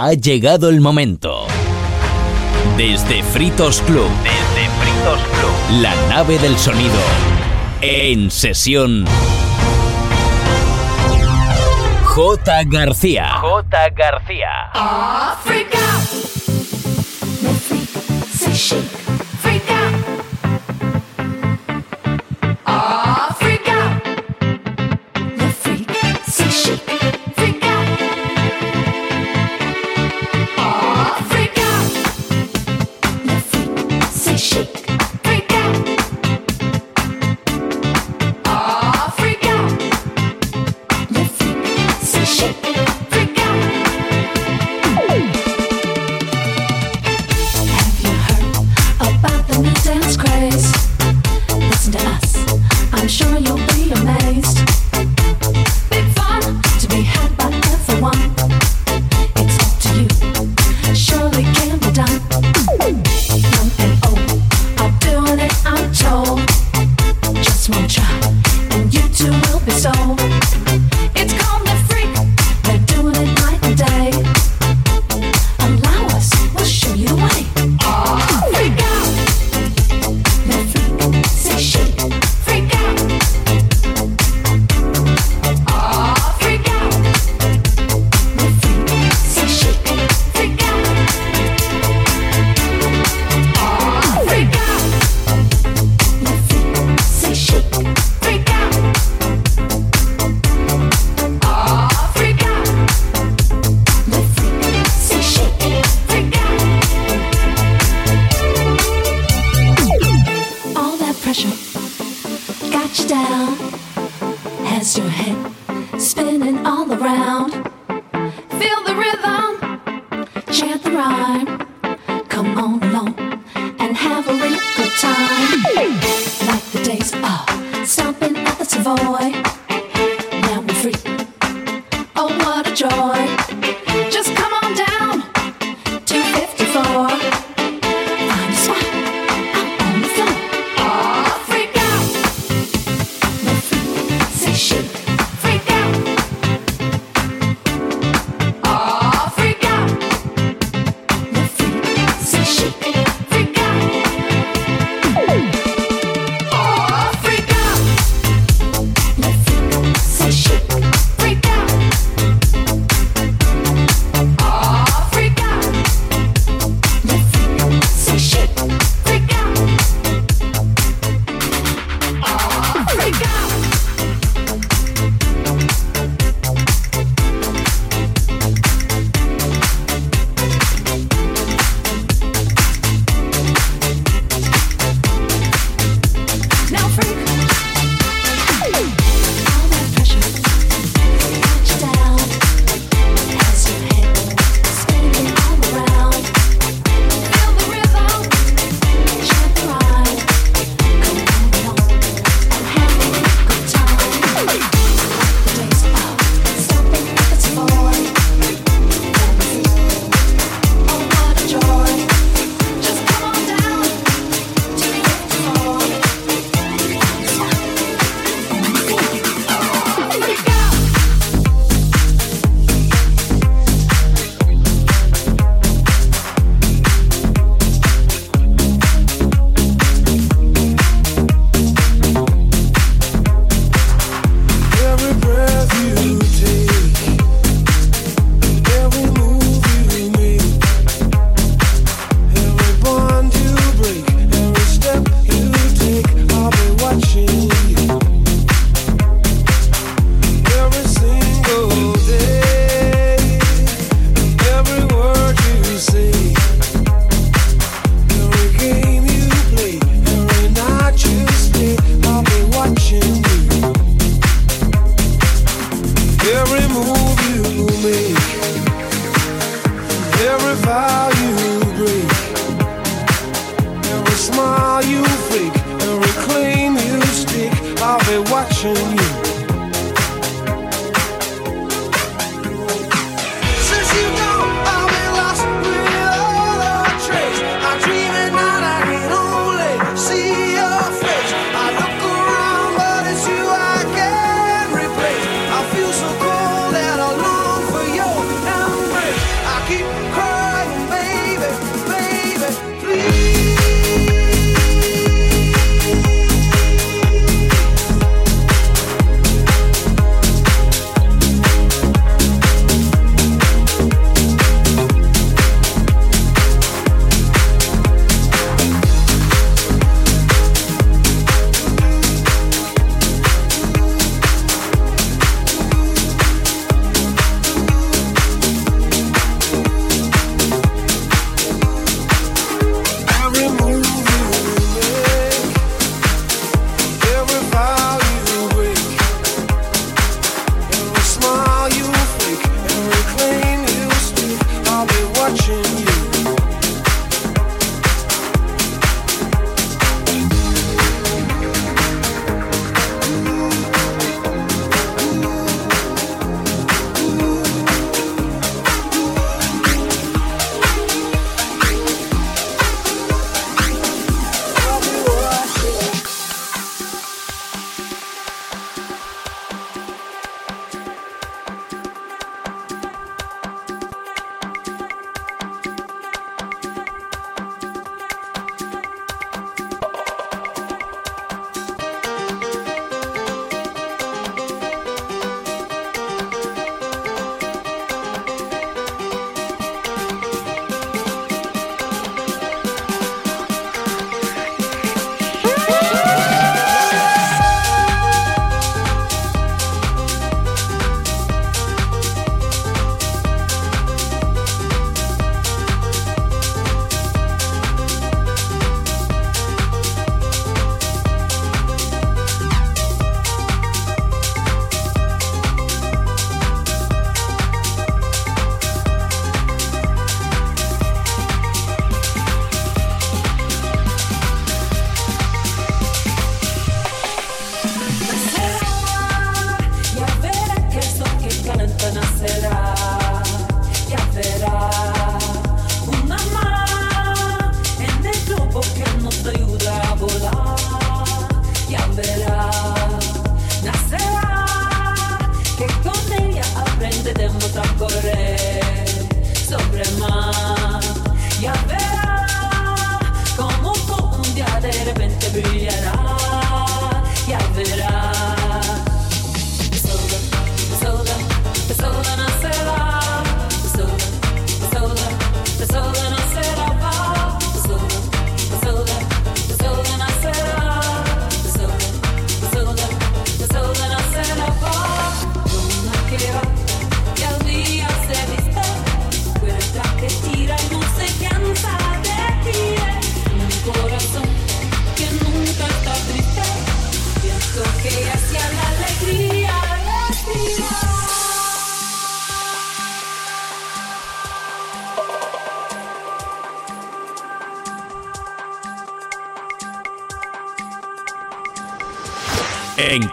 Ha llegado el momento. Desde Fritos Club. Desde Fritos Club. La nave del sonido. En sesión. J. García. J. García. África. pressure got you down. Has your head spinning all around. Feel the rhythm, chant the rhyme. Come on along and have a real good time. Like the days of stomping at the Savoy.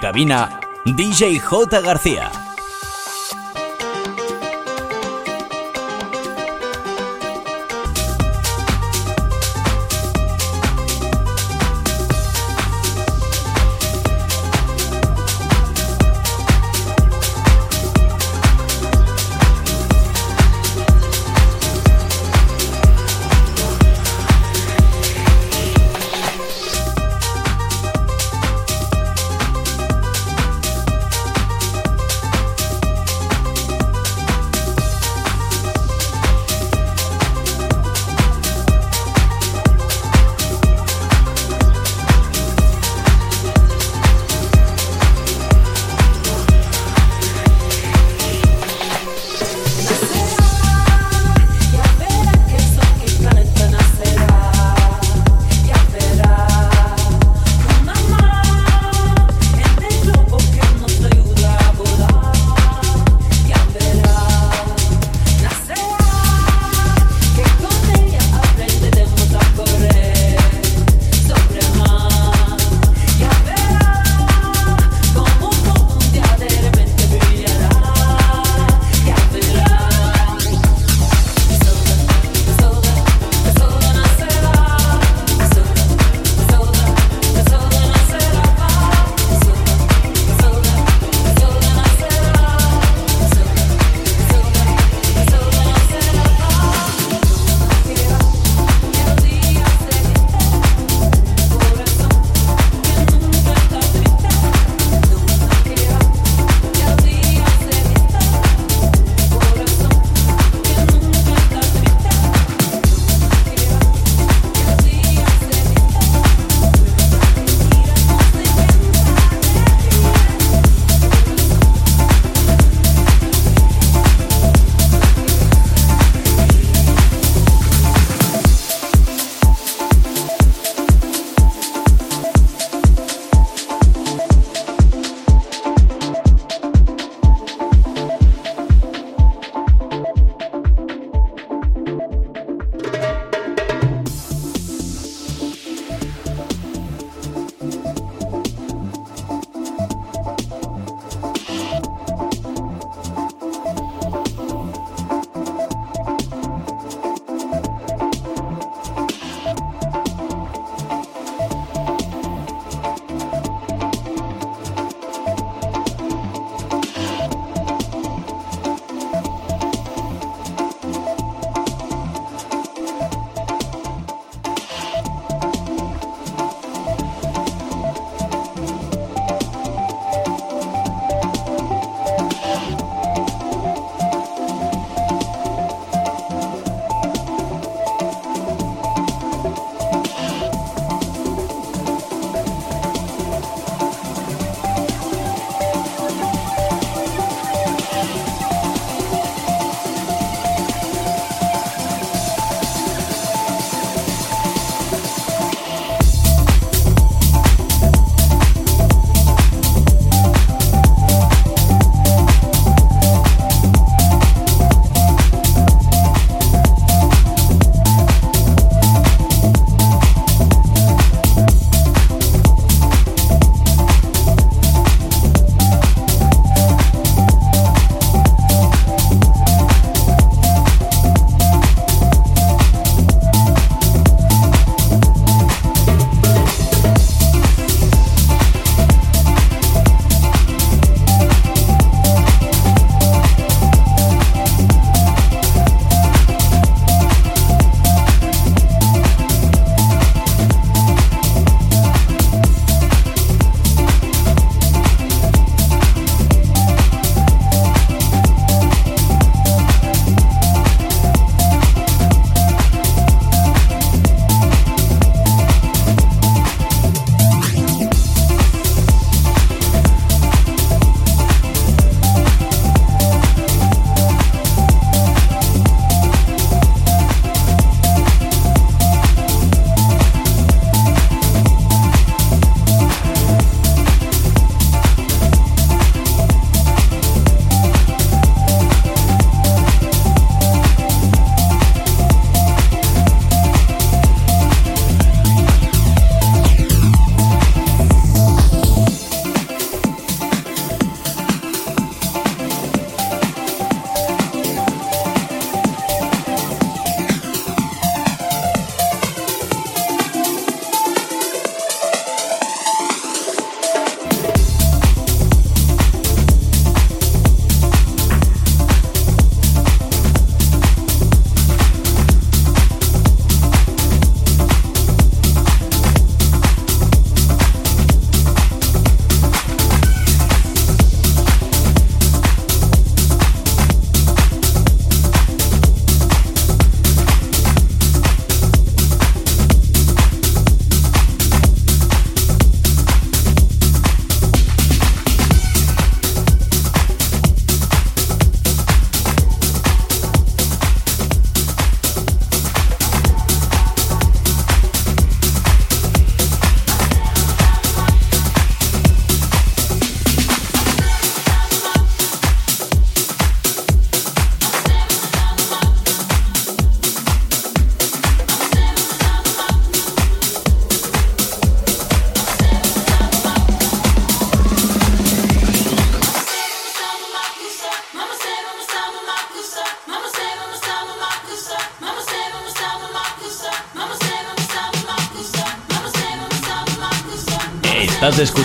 Cabina, DJ J. García.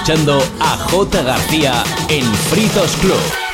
Escuchando a J. García en Fritos Club.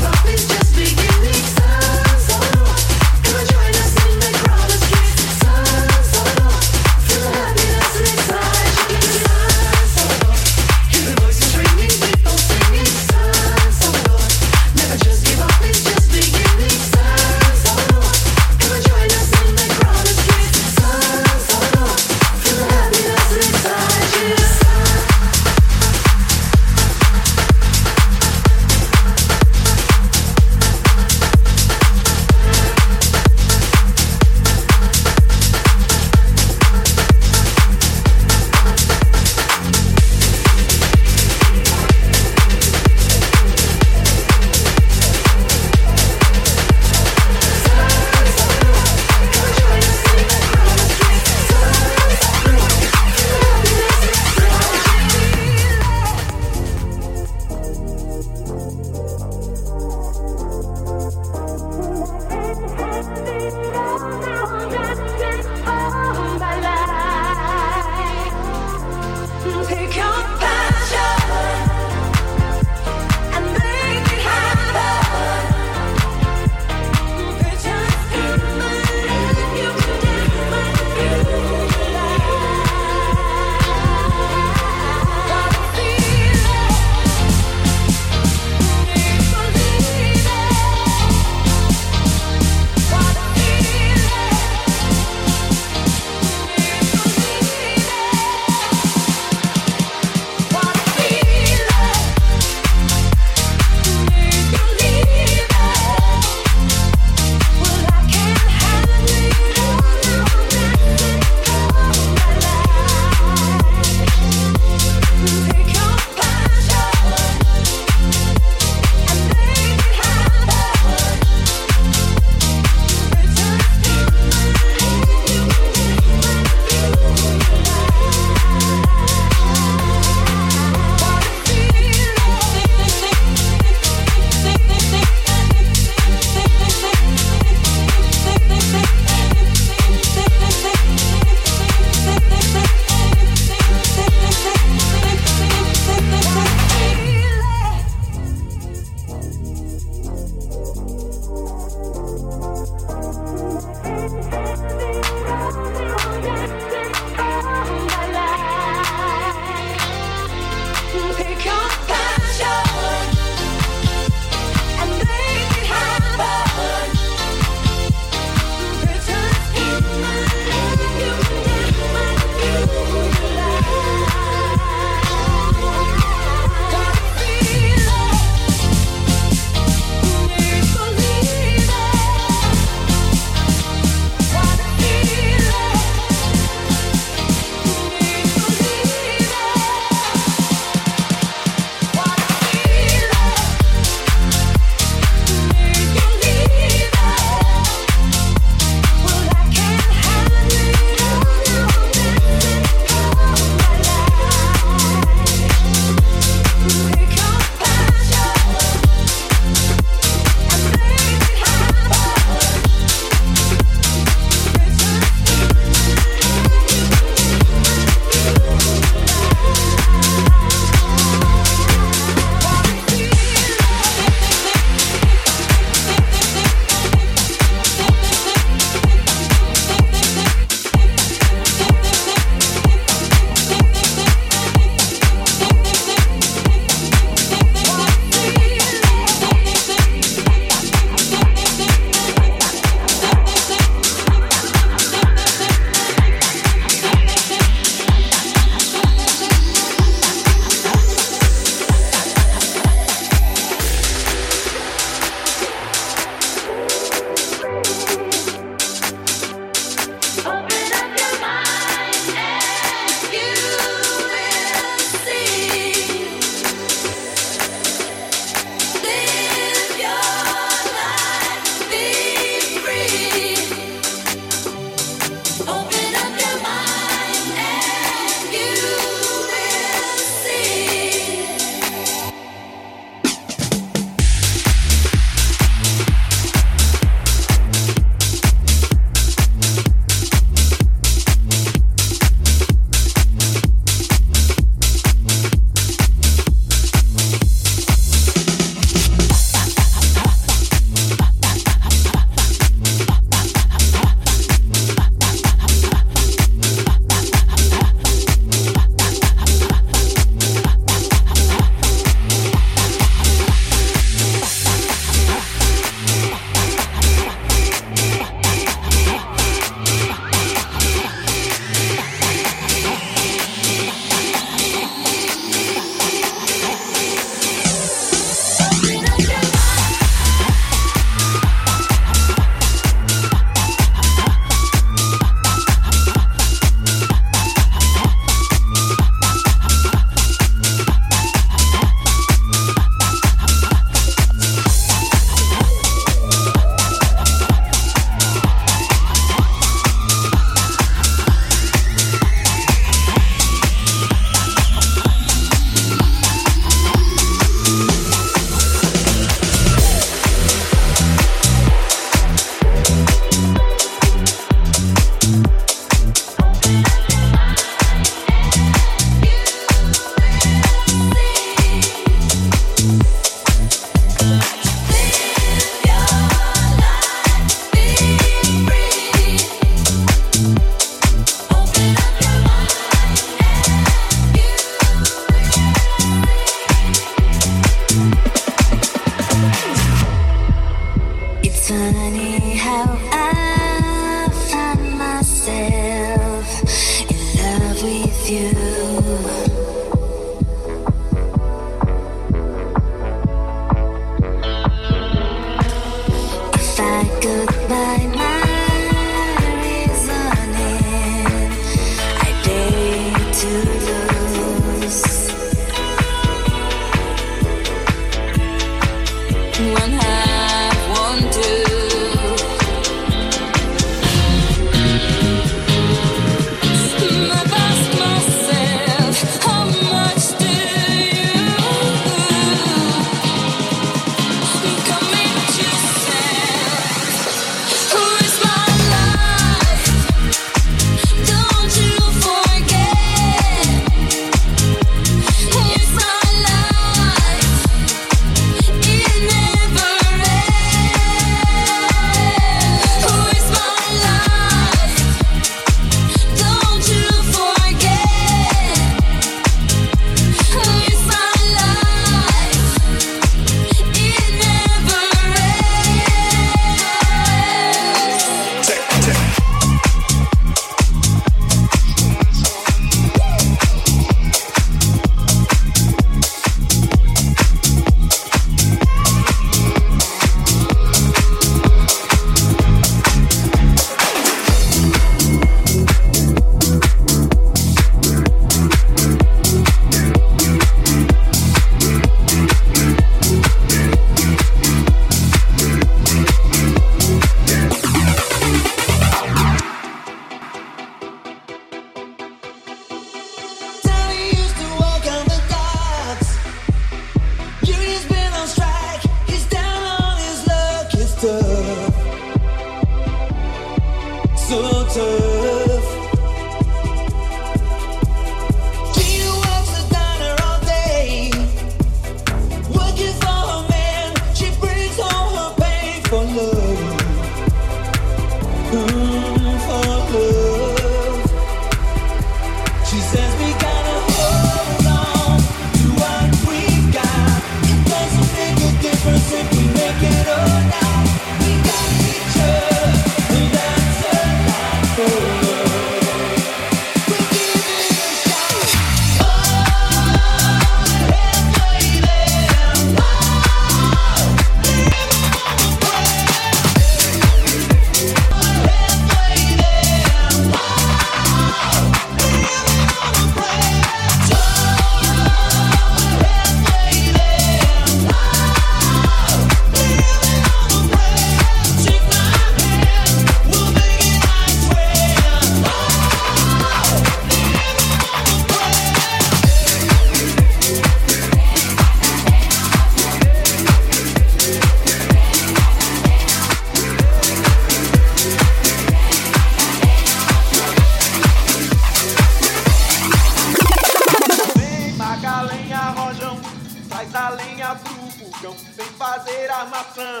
Fazer armação.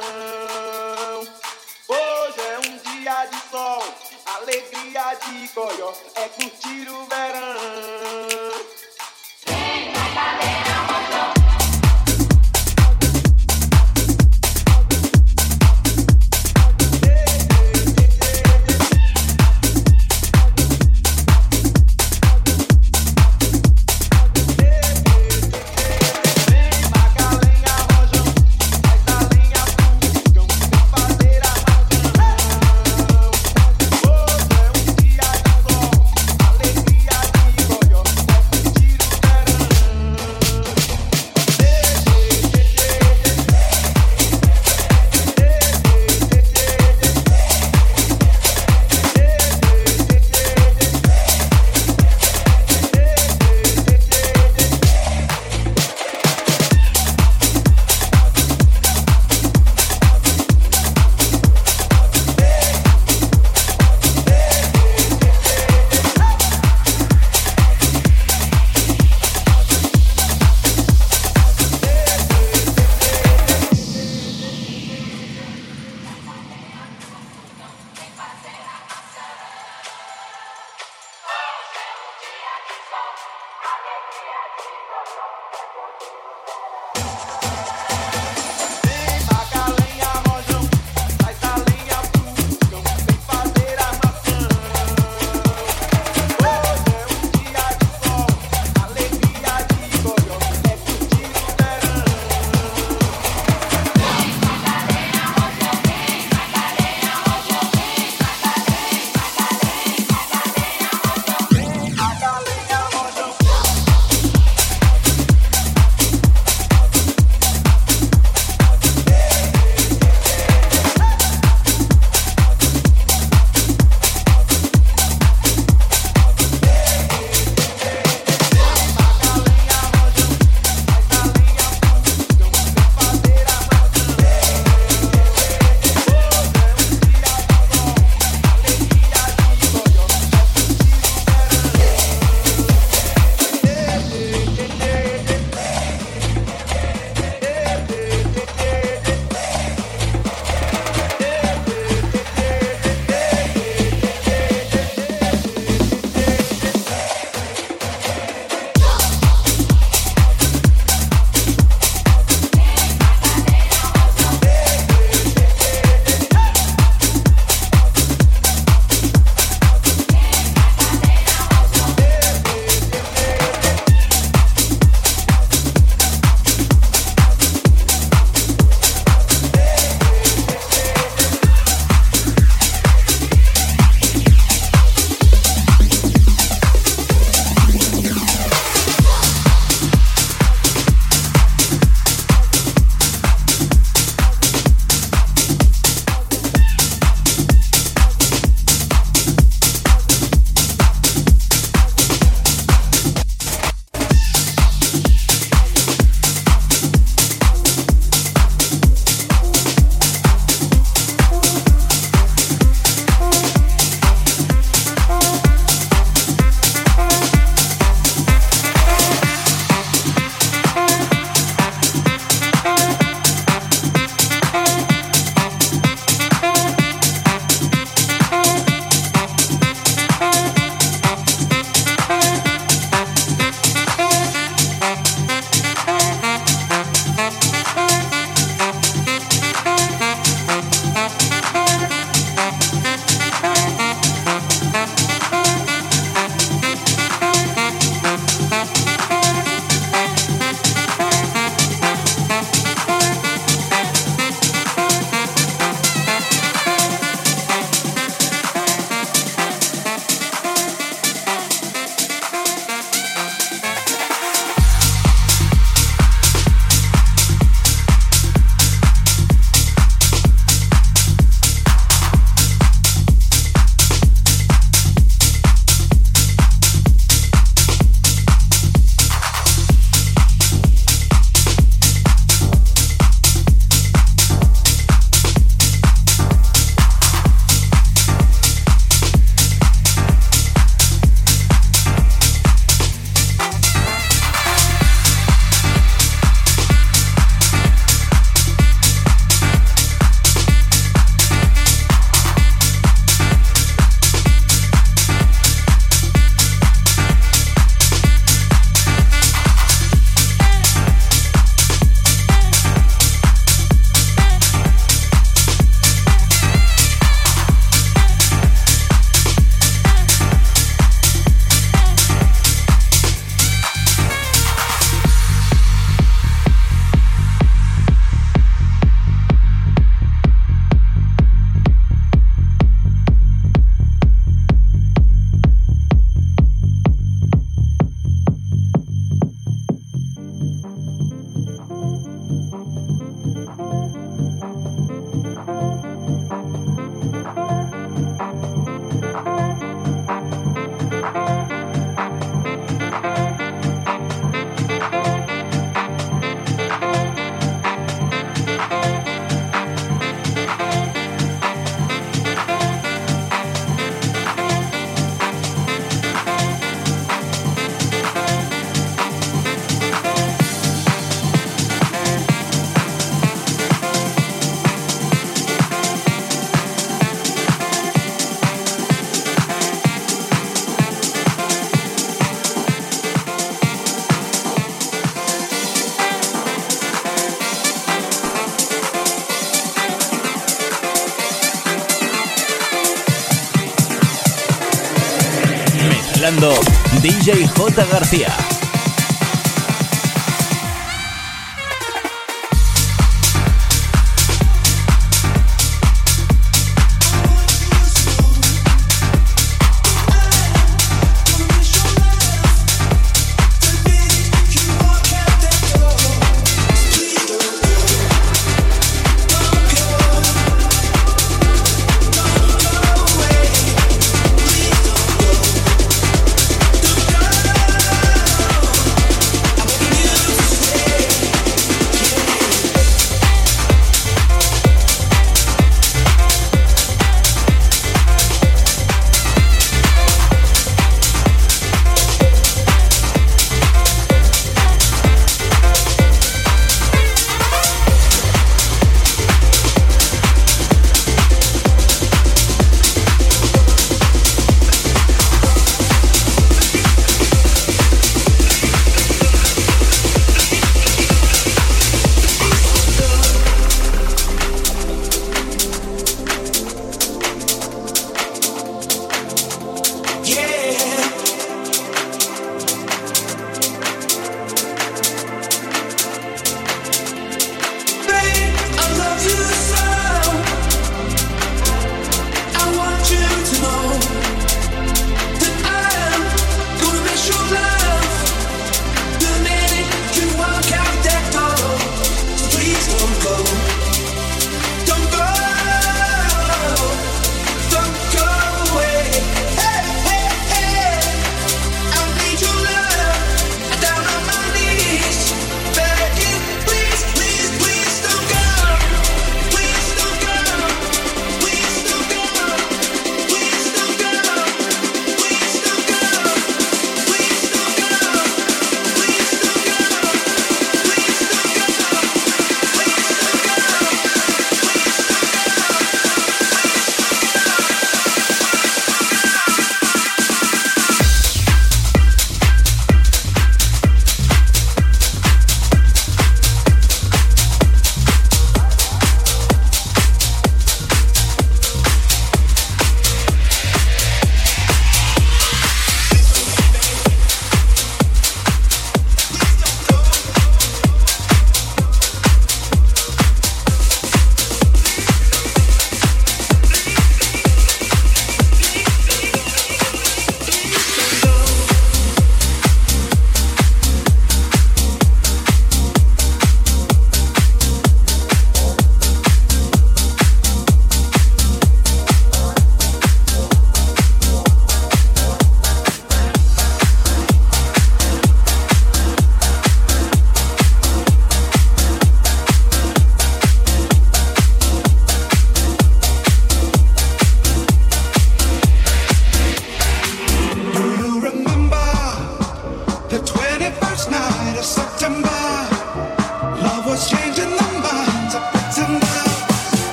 Hoje é um dia de sol, alegria de coió, é curtir o verão. J. García.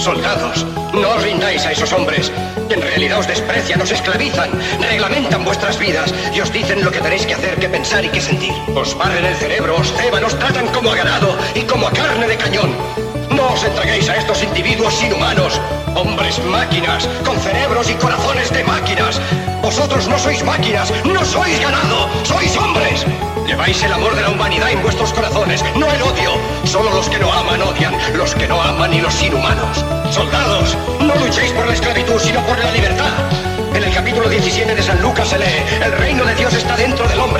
Soldados, no os rindáis a esos hombres, que en realidad os desprecian, os esclavizan, reglamentan vuestras vidas y os dicen lo que tenéis que hacer, que pensar y que sentir. Os barren el cerebro, os ceban, os tratan como a ganado y como a carne de cañón. No os entreguéis a estos individuos inhumanos, hombres máquinas, con cerebros y corazones de máquinas. Vosotros no sois máquinas, no sois ganado, sois hombres. Lleváis el amor de la humanidad en vuestros corazones, no el odio. Solo los que no aman odian, los que no aman y los inhumanos. Soldados, no luchéis por la esclavitud, sino por la libertad. En el capítulo 17 de San Lucas se lee, el reino de Dios está dentro del hombre,